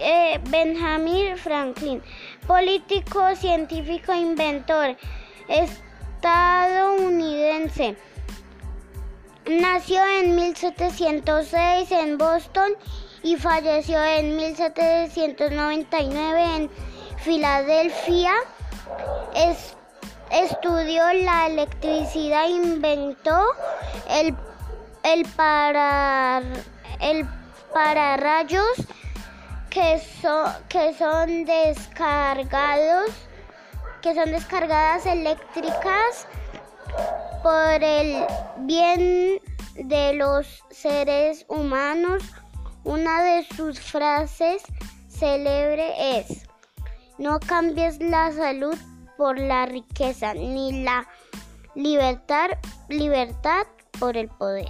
eh, Benjamin Franklin, político, científico, inventor estadounidense. Nació en 1706 en Boston y falleció en 1799 en Filadelfia. estudió la electricidad, inventó el, el, para, el pararrayos que son, que son descargados, que son descargadas eléctricas por el bien de los seres humanos. Una de sus frases célebre es, no cambies la salud por la riqueza, ni la libertad, libertad por el poder.